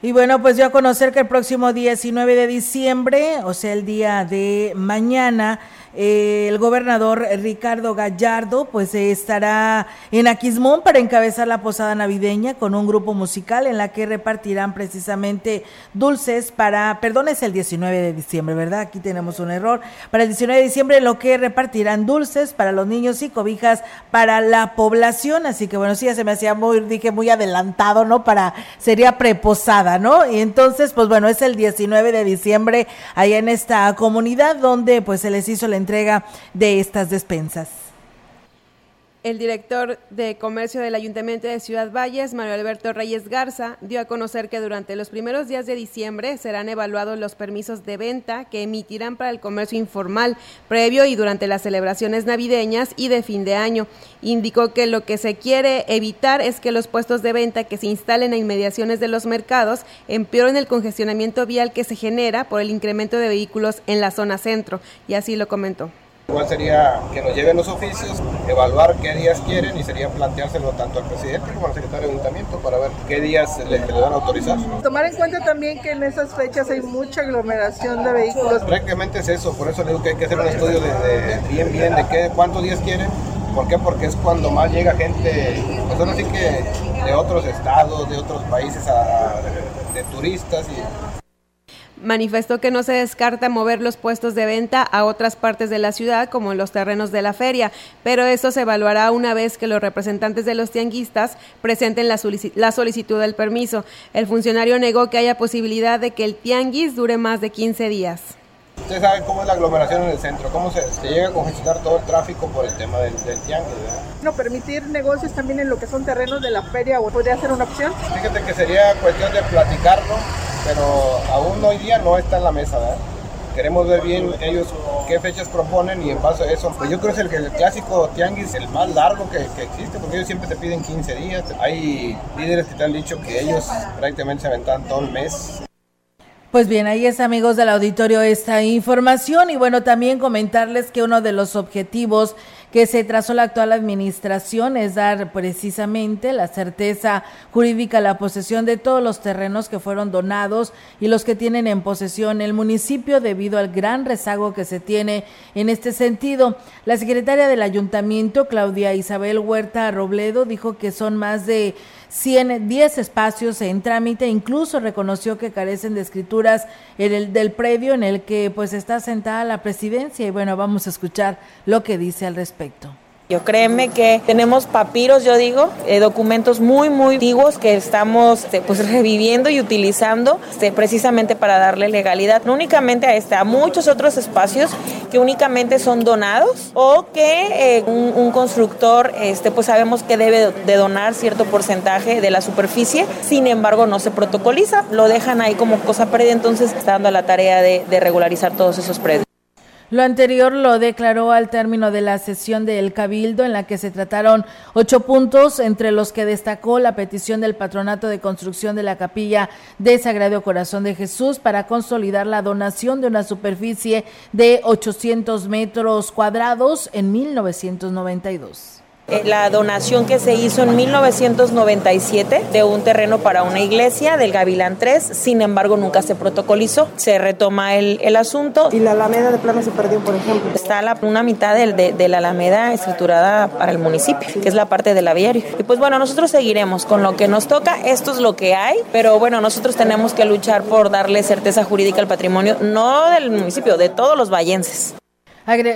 Y bueno, pues yo a conocer que el próximo 19 de diciembre, o sea, el día de mañana, eh, el gobernador Ricardo Gallardo pues estará en Aquismón para encabezar la posada navideña con un grupo musical en la que repartirán precisamente dulces para, perdón, es el 19 de diciembre, ¿verdad? Aquí tenemos un error. Para el 19 de diciembre lo que repartirán dulces para los niños y cobijas para la población, así que bueno, sí, ya se me hacía muy, dije muy adelantado, ¿no? Para, sería preposada, ¿no? Y entonces, pues bueno, es el 19 de diciembre allá en esta comunidad donde pues se les hizo la entrega de estas despensas. El director de Comercio del Ayuntamiento de Ciudad Valles, Mario Alberto Reyes Garza, dio a conocer que durante los primeros días de diciembre serán evaluados los permisos de venta que emitirán para el comercio informal previo y durante las celebraciones navideñas y de fin de año. Indicó que lo que se quiere evitar es que los puestos de venta que se instalen en inmediaciones de los mercados empeoren el congestionamiento vial que se genera por el incremento de vehículos en la zona centro, y así lo comentó. Igual sería que nos lleven los oficios, evaluar qué días quieren y sería planteárselo tanto al presidente como al secretario de ayuntamiento para ver qué días le, le van a autorizar. Tomar en cuenta también que en esas fechas hay mucha aglomeración de vehículos. Prácticamente es eso, por eso le digo que hay que hacer un estudio de, de bien, bien, de qué, cuántos días quieren. ¿Por qué? Porque es cuando más llega gente, pues ahora sí que de otros estados, de otros países, a, de turistas y Manifestó que no se descarta mover los puestos de venta a otras partes de la ciudad, como los terrenos de la feria, pero eso se evaluará una vez que los representantes de los tianguistas presenten la, la solicitud del permiso. El funcionario negó que haya posibilidad de que el tianguis dure más de 15 días. Ustedes saben cómo es la aglomeración en el centro, cómo se, se llega a congestionar todo el tráfico por el tema del, del tianguis. ¿verdad? No, permitir negocios también en lo que son terrenos de la feria, ¿podría ser una opción? Fíjate que sería cuestión de platicarlo, pero aún hoy día no está en la mesa, ¿verdad? Queremos ver bien ellos qué fechas proponen y en base a eso, pues yo creo que es el, el clásico tianguis el más largo que, que, existe, porque ellos siempre te piden 15 días. Hay líderes que te han dicho que ellos prácticamente se aventan todo el mes pues bien, ahí es amigos del auditorio esta información y bueno, también comentarles que uno de los objetivos que se trazó la actual administración es dar precisamente la certeza jurídica a la posesión de todos los terrenos que fueron donados y los que tienen en posesión el municipio debido al gran rezago que se tiene en este sentido. La secretaria del ayuntamiento, Claudia Isabel Huerta Robledo, dijo que son más de 110 espacios en trámite, incluso reconoció que carecen de escrituras en el, del predio en el que pues está sentada la presidencia y bueno, vamos a escuchar lo que dice al respecto. Yo créeme que tenemos papiros, yo digo, eh, documentos muy, muy antiguos que estamos este, pues reviviendo y utilizando este, precisamente para darle legalidad, no únicamente a este, a muchos otros espacios que únicamente son donados o que eh, un, constructor, este, pues sabemos que debe de donar cierto porcentaje de la superficie, sin embargo no se protocoliza, lo dejan ahí como cosa perdida, entonces está dando la tarea de regularizar todos esos predios. Lo anterior lo declaró al término de la sesión del Cabildo en la que se trataron ocho puntos, entre los que destacó la petición del Patronato de Construcción de la Capilla de Sagrado Corazón de Jesús para consolidar la donación de una superficie de 800 metros cuadrados en 1992 la donación que se hizo en 1997 de un terreno para una iglesia del Gavilán 3, sin embargo nunca se protocolizó, se retoma el, el asunto. ¿Y la Alameda de plano se perdió, por ejemplo? Está la, una mitad de, de, de, la Alameda estructurada para el municipio, que es la parte del aviario. Y pues bueno, nosotros seguiremos con lo que nos toca, esto es lo que hay, pero bueno, nosotros tenemos que luchar por darle certeza jurídica al patrimonio, no del municipio, de todos los vallenses.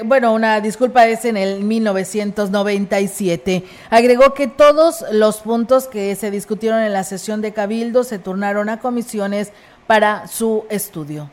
Bueno, una disculpa es en el 1997. Agregó que todos los puntos que se discutieron en la sesión de Cabildo se turnaron a comisiones para su estudio.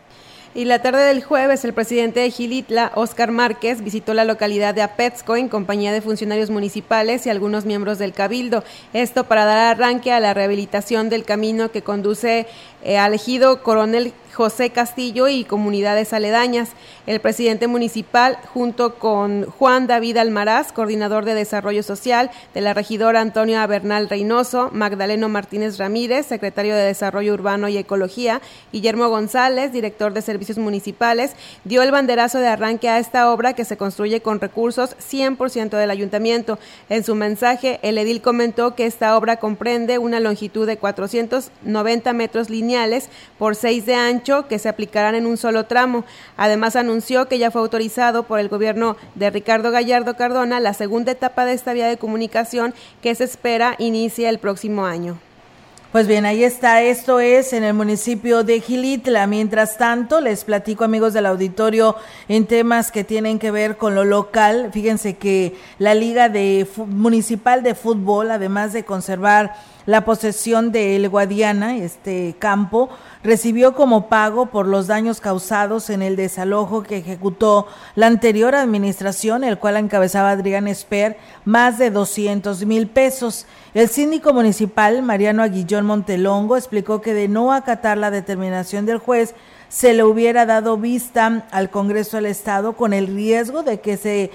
Y la tarde del jueves, el presidente de Gilitla, Óscar Márquez, visitó la localidad de Apetsco en compañía de funcionarios municipales y algunos miembros del Cabildo. Esto para dar arranque a la rehabilitación del camino que conduce eh, al ejido Coronel José Castillo y comunidades aledañas. El presidente municipal, junto con Juan David Almaraz, coordinador de Desarrollo Social de la regidora Antonio Bernal Reynoso, Magdaleno Martínez Ramírez, secretario de Desarrollo Urbano y Ecología, Guillermo González, director de Servicios Municipales, dio el banderazo de arranque a esta obra que se construye con recursos 100% del ayuntamiento. En su mensaje, el edil comentó que esta obra comprende una longitud de 490 metros lineales por 6 de ancho que se aplicarán en un solo tramo. Además, anunció que ya fue autorizado por el gobierno de Ricardo Gallardo Cardona la segunda etapa de esta vía de comunicación que se espera inicie el próximo año. Pues bien, ahí está. Esto es en el municipio de Gilitla. Mientras tanto, les platico, amigos del auditorio, en temas que tienen que ver con lo local. Fíjense que la Liga de Municipal de Fútbol, además de conservar la posesión del Guadiana, este campo, recibió como pago por los daños causados en el desalojo que ejecutó la anterior administración, el cual encabezaba Adrián Esper, más de 200 mil pesos. El síndico municipal, Mariano Aguillón Montelongo, explicó que de no acatar la determinación del juez, se le hubiera dado vista al Congreso del Estado con el riesgo de que se,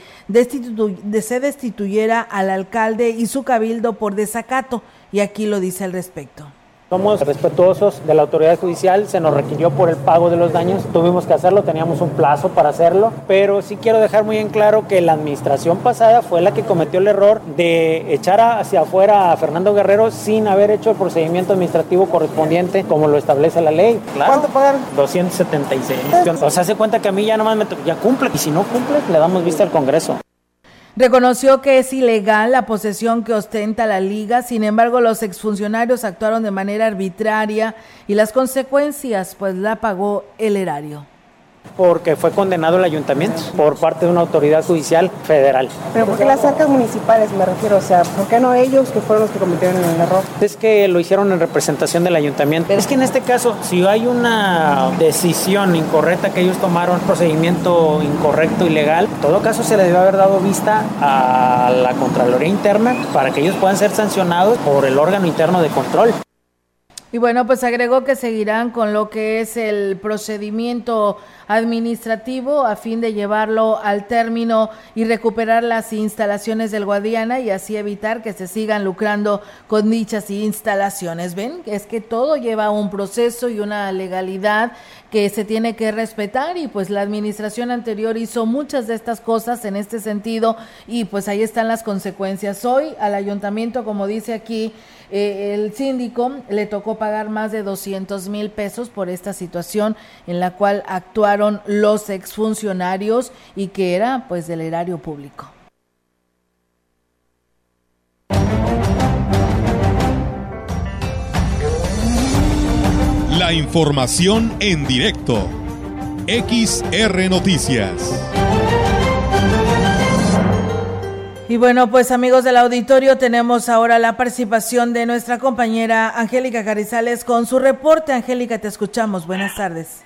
se destituyera al alcalde y su cabildo por desacato y aquí lo dice al respecto. Somos respetuosos de la autoridad judicial, se nos requirió por el pago de los daños, tuvimos que hacerlo, teníamos un plazo para hacerlo, pero sí quiero dejar muy en claro que la administración pasada fue la que cometió el error de echar hacia afuera a Fernando Guerrero sin haber hecho el procedimiento administrativo correspondiente como lo establece la ley. ¿Cuánto pagar? 276. O sea, se cuenta que a mí ya nomás me ya cumple y si no cumple le damos vista al Congreso. Reconoció que es ilegal la posesión que ostenta la liga, sin embargo los exfuncionarios actuaron de manera arbitraria y las consecuencias pues la pagó el erario porque fue condenado el ayuntamiento por parte de una autoridad judicial federal. Pero ¿por qué las arcas municipales me refiero? O sea, ¿por qué no ellos que fueron los que cometieron el error? Es que lo hicieron en representación del ayuntamiento. Es que en este caso, si hay una decisión incorrecta que ellos tomaron, procedimiento incorrecto, ilegal, en todo caso se le debe haber dado vista a la Contraloría Interna para que ellos puedan ser sancionados por el órgano interno de control. Y bueno, pues agregó que seguirán con lo que es el procedimiento administrativo a fin de llevarlo al término y recuperar las instalaciones del Guadiana y así evitar que se sigan lucrando con dichas instalaciones. ¿Ven? Es que todo lleva un proceso y una legalidad que se tiene que respetar y pues la administración anterior hizo muchas de estas cosas en este sentido y pues ahí están las consecuencias. Hoy al ayuntamiento, como dice aquí, eh, el síndico le tocó pagar más de 200 mil pesos por esta situación en la cual actuaron los exfuncionarios y que era pues del erario público. La información en directo. XR Noticias. Y bueno, pues amigos del auditorio, tenemos ahora la participación de nuestra compañera Angélica Carizales con su reporte. Angélica, te escuchamos. Buenas tardes.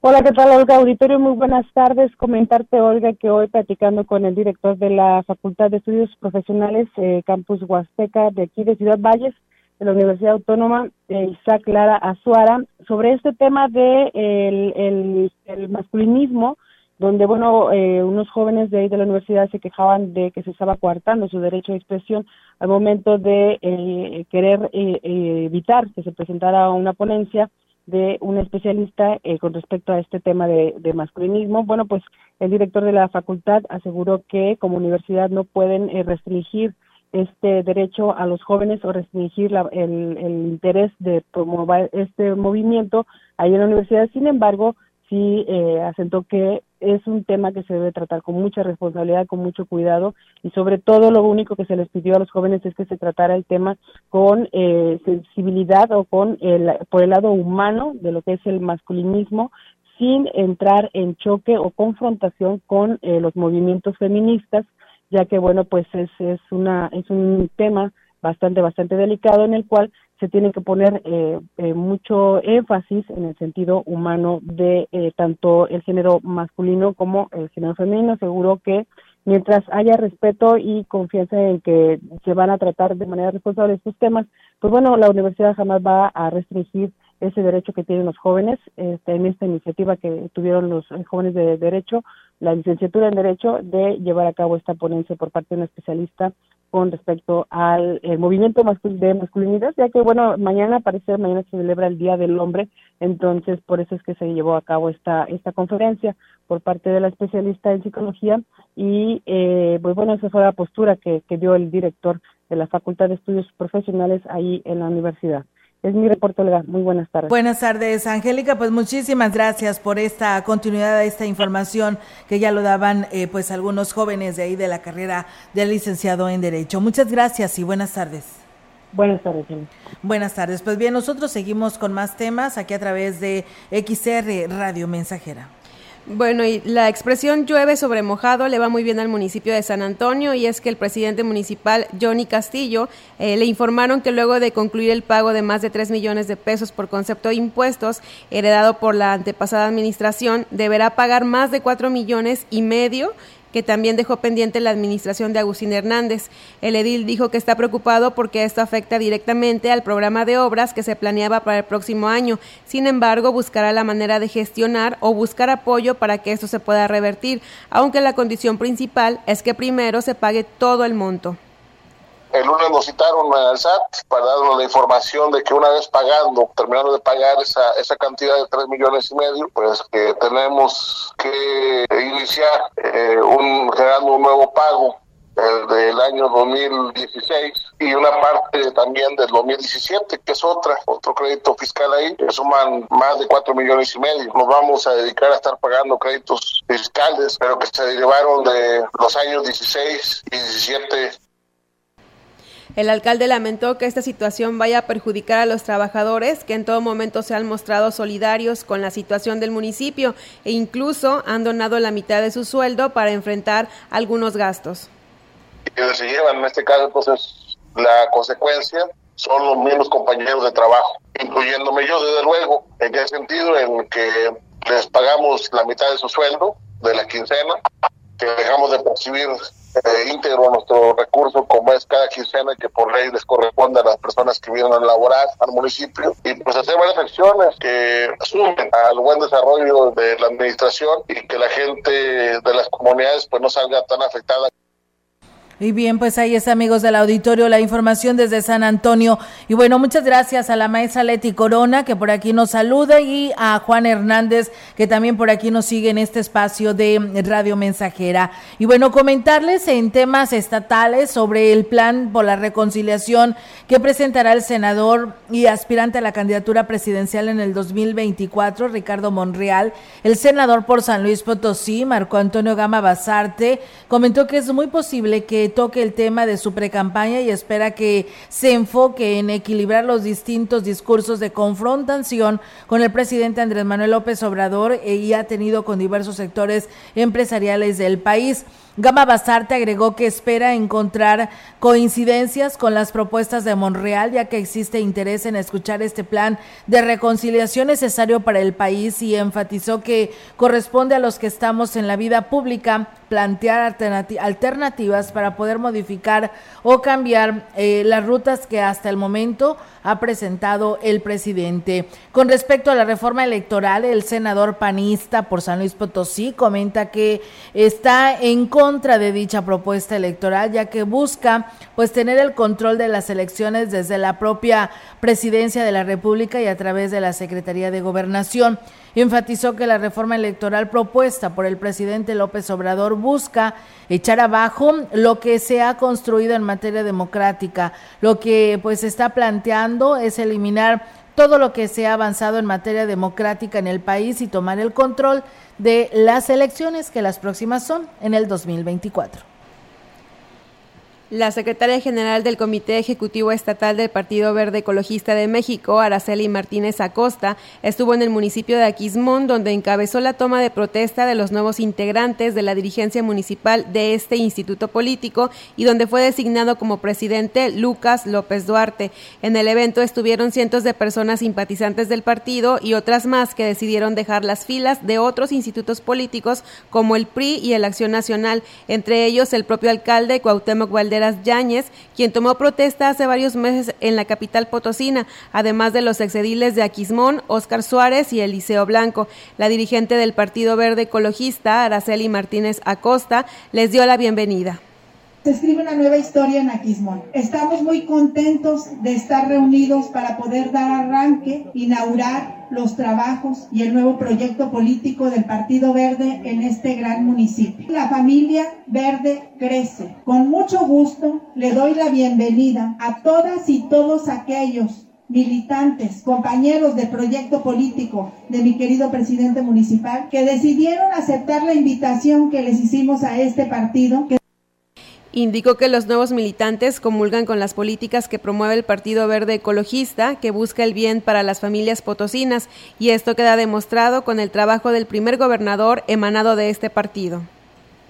Hola, ¿qué tal, Olga? Auditorio, muy buenas tardes. Comentarte, Olga, que hoy platicando con el director de la Facultad de Estudios Profesionales, eh, Campus Huasteca, de aquí de Ciudad Valles, de la Universidad Autónoma, eh, Isaac Lara Azuara, sobre este tema de el, masculinismo, donde, bueno, eh, unos jóvenes de ahí de la universidad se quejaban de que se estaba coartando su derecho de expresión al momento de eh, querer eh, evitar que se presentara una ponencia de un especialista con respecto a este tema de, masculinismo. Bueno, pues el director de la facultad aseguró que como universidad no pueden restringir este derecho a los jóvenes o restringir el, el interés de promover este movimiento ahí en la universidad. Sin embargo, sí eh, asentó que es un tema que se debe tratar con mucha responsabilidad, con mucho cuidado y sobre todo lo único que se les pidió a los jóvenes es que se tratara el tema con eh, sensibilidad o con el, por el lado humano de lo que es el masculinismo sin entrar en choque o confrontación con eh, los movimientos feministas ya que bueno pues es, es una es un tema bastante bastante delicado en el cual se tiene que poner eh, eh, mucho énfasis en el sentido humano de eh, tanto el género masculino como el género femenino. Seguro que mientras haya respeto y confianza en que se van a tratar de manera responsable estos temas, pues bueno, la universidad jamás va a restringir ese derecho que tienen los jóvenes. Este, en esta iniciativa que tuvieron los jóvenes de derecho, la licenciatura en derecho, de llevar a cabo esta ponencia por parte de un especialista con respecto al movimiento de masculinidad, ya que, bueno, mañana parece, mañana se celebra el Día del Hombre, entonces por eso es que se llevó a cabo esta, esta conferencia por parte de la especialista en psicología y, eh, pues bueno, esa fue la postura que, que dio el director de la Facultad de Estudios Profesionales ahí en la universidad. Es mi reporte, Olga. Muy buenas tardes. Buenas tardes, Angélica. Pues muchísimas gracias por esta continuidad de esta información que ya lo daban eh, pues algunos jóvenes de ahí de la carrera de licenciado en Derecho. Muchas gracias y buenas tardes. Buenas tardes. Buenas tardes. Pues bien, nosotros seguimos con más temas aquí a través de XR Radio Mensajera. Bueno, y la expresión llueve sobre mojado le va muy bien al municipio de San Antonio y es que el presidente municipal Johnny Castillo eh, le informaron que luego de concluir el pago de más de 3 millones de pesos por concepto de impuestos heredado por la antepasada administración, deberá pagar más de 4 millones y medio que también dejó pendiente la administración de Agustín Hernández. El edil dijo que está preocupado porque esto afecta directamente al programa de obras que se planeaba para el próximo año. Sin embargo, buscará la manera de gestionar o buscar apoyo para que esto se pueda revertir, aunque la condición principal es que primero se pague todo el monto. El lunes nos citaron al SAT para darnos la información de que una vez pagando, terminando de pagar esa, esa cantidad de 3 millones y medio, pues que tenemos que iniciar eh, un, generando un nuevo pago el del año 2016 y una parte también del 2017, que es otra, otro crédito fiscal ahí, que suman más de 4 millones y medio. Nos vamos a dedicar a estar pagando créditos fiscales, pero que se derivaron de los años 16 y 17 el alcalde lamentó que esta situación vaya a perjudicar a los trabajadores que en todo momento se han mostrado solidarios con la situación del municipio e incluso han donado la mitad de su sueldo para enfrentar algunos gastos. Que se llevan en este caso entonces la consecuencia son los mismos compañeros de trabajo, incluyéndome yo desde luego, en qué sentido en que les pagamos la mitad de su sueldo de la quincena, que dejamos de percibir eh, íntegro nuestro recurso como es cada quincena que por ley les corresponde a las personas que vienen a laborar al municipio y pues hacer varias acciones que sumen al buen desarrollo de la administración y que la gente de las comunidades pues no salga tan afectada. Y bien, pues ahí es, amigos del auditorio, la información desde San Antonio. Y bueno, muchas gracias a la maestra Leti Corona, que por aquí nos saluda, y a Juan Hernández, que también por aquí nos sigue en este espacio de Radio Mensajera. Y bueno, comentarles en temas estatales sobre el plan por la reconciliación que presentará el senador y aspirante a la candidatura presidencial en el 2024, Ricardo Monreal. El senador por San Luis Potosí, Marco Antonio Gama Basarte, comentó que es muy posible que toque el tema de su precampaña y espera que se enfoque en equilibrar los distintos discursos de confrontación con el presidente Andrés Manuel López Obrador e, y ha tenido con diversos sectores empresariales del país. Gama Basarte agregó que espera encontrar coincidencias con las propuestas de Monreal, ya que existe interés en escuchar este plan de reconciliación necesario para el país y enfatizó que corresponde a los que estamos en la vida pública plantear alternativas para poder modificar o cambiar eh, las rutas que hasta el momento ha presentado el presidente. Con respecto a la reforma electoral, el senador panista por San Luis Potosí comenta que está en contra de dicha propuesta electoral, ya que busca pues tener el control de las elecciones desde la propia presidencia de la República y a través de la Secretaría de Gobernación. Enfatizó que la reforma electoral propuesta por el presidente López Obrador busca echar abajo lo que se ha construido en materia democrática. Lo que pues está planteando es eliminar todo lo que se ha avanzado en materia democrática en el país y tomar el control de las elecciones que las próximas son en el 2024. La secretaria general del Comité Ejecutivo Estatal del Partido Verde Ecologista de México, Araceli Martínez Acosta, estuvo en el municipio de Aquismón, donde encabezó la toma de protesta de los nuevos integrantes de la dirigencia municipal de este instituto político y donde fue designado como presidente Lucas López Duarte. En el evento estuvieron cientos de personas simpatizantes del partido y otras más que decidieron dejar las filas de otros institutos políticos como el PRI y el Acción Nacional, entre ellos el propio alcalde Cuauhtémoc Valderas Yáñez, quien tomó protesta hace varios meses en la capital potosina, además de los excediles de Aquismón, Óscar Suárez y Eliseo Blanco. La dirigente del Partido Verde Ecologista, Araceli Martínez Acosta, les dio la bienvenida. Se escribe una nueva historia en Aquismón. Estamos muy contentos de estar reunidos para poder dar arranque, inaugurar los trabajos y el nuevo proyecto político del Partido Verde en este gran municipio. La familia Verde crece. Con mucho gusto le doy la bienvenida a todas y todos aquellos militantes, compañeros de proyecto político de mi querido presidente municipal, que decidieron aceptar la invitación que les hicimos a este partido. Indicó que los nuevos militantes comulgan con las políticas que promueve el Partido Verde Ecologista, que busca el bien para las familias potosinas, y esto queda demostrado con el trabajo del primer gobernador emanado de este partido.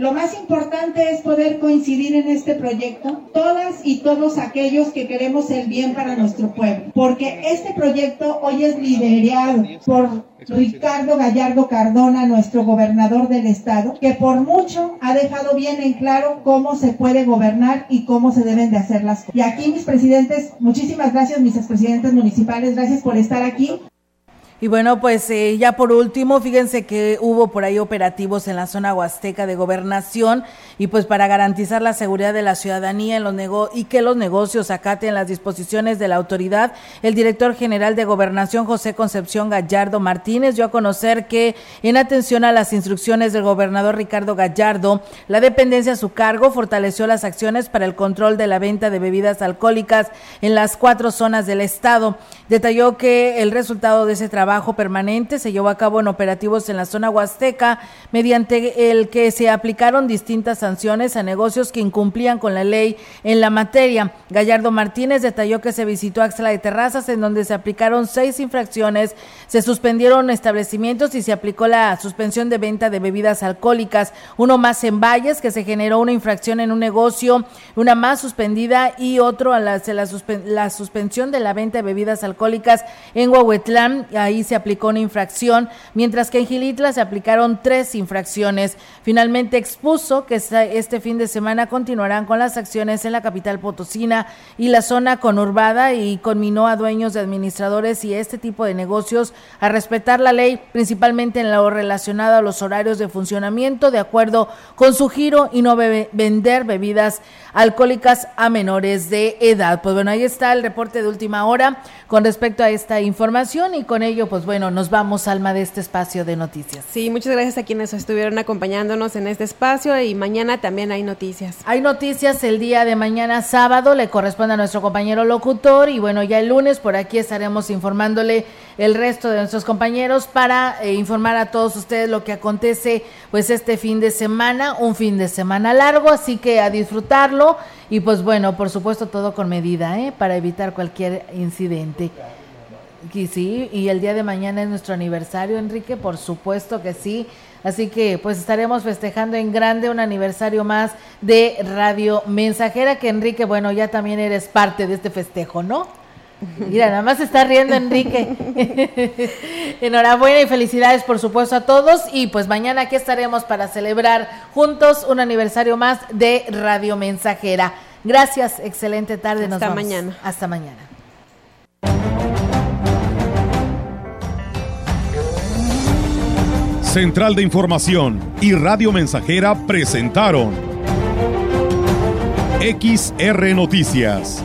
Lo más importante es poder coincidir en este proyecto todas y todos aquellos que queremos el bien para nuestro pueblo, porque este proyecto hoy es liderado por Ricardo Gallardo Cardona, nuestro gobernador del estado, que por mucho ha dejado bien en claro cómo se puede gobernar y cómo se deben de hacer las cosas. Y aquí mis presidentes, muchísimas gracias mis expresidentes municipales, gracias por estar aquí. Y bueno, pues eh, ya por último, fíjense que hubo por ahí operativos en la zona huasteca de gobernación y pues para garantizar la seguridad de la ciudadanía en los y que los negocios acaten las disposiciones de la autoridad, el director general de gobernación José Concepción Gallardo Martínez dio a conocer que en atención a las instrucciones del gobernador Ricardo Gallardo, la dependencia a su cargo fortaleció las acciones para el control de la venta de bebidas alcohólicas en las cuatro zonas del estado. Detalló que el resultado de ese trabajo permanente se llevó a cabo en operativos en la zona huasteca, mediante el que se aplicaron distintas sanciones a negocios que incumplían con la ley en la materia. Gallardo Martínez detalló que se visitó Axla de Terrazas, en donde se aplicaron seis infracciones, se suspendieron establecimientos y se aplicó la suspensión de venta de bebidas alcohólicas. Uno más en Valles, que se generó una infracción en un negocio, una más suspendida y otro a la, la, la suspensión de la venta de bebidas alcohólicas en Huahuetlán. Ahí se aplicó una infracción, mientras que en Gilitla se aplicaron tres infracciones. Finalmente expuso que este fin de semana continuarán con las acciones en la capital potosina y la zona conurbada y conminó a dueños de administradores y este tipo de negocios a respetar la ley, principalmente en lo relacionado a los horarios de funcionamiento de acuerdo con su giro y no vender bebidas alcohólicas a menores de edad. Pues bueno, ahí está el reporte de última hora con respecto a esta información y con ello pues bueno, nos vamos, Alma, de este espacio de noticias. Sí, muchas gracias a quienes estuvieron acompañándonos en este espacio y mañana también hay noticias. Hay noticias el día de mañana sábado, le corresponde a nuestro compañero locutor y bueno, ya el lunes por aquí estaremos informándole el resto de nuestros compañeros para eh, informar a todos ustedes lo que acontece pues este fin de semana, un fin de semana largo, así que a disfrutarlo y pues bueno, por supuesto todo con medida, ¿eh? para evitar cualquier incidente. Sí, y el día de mañana es nuestro aniversario, Enrique, por supuesto que sí. Así que pues estaremos festejando en grande un aniversario más de Radio Mensajera, que Enrique, bueno, ya también eres parte de este festejo, ¿no? Mira, nada más está riendo Enrique. Enhorabuena y felicidades por supuesto a todos. Y pues mañana aquí estaremos para celebrar juntos un aniversario más de Radio Mensajera. Gracias, excelente tarde. Hasta mañana. Hasta mañana. Central de Información y Radio Mensajera presentaron XR Noticias.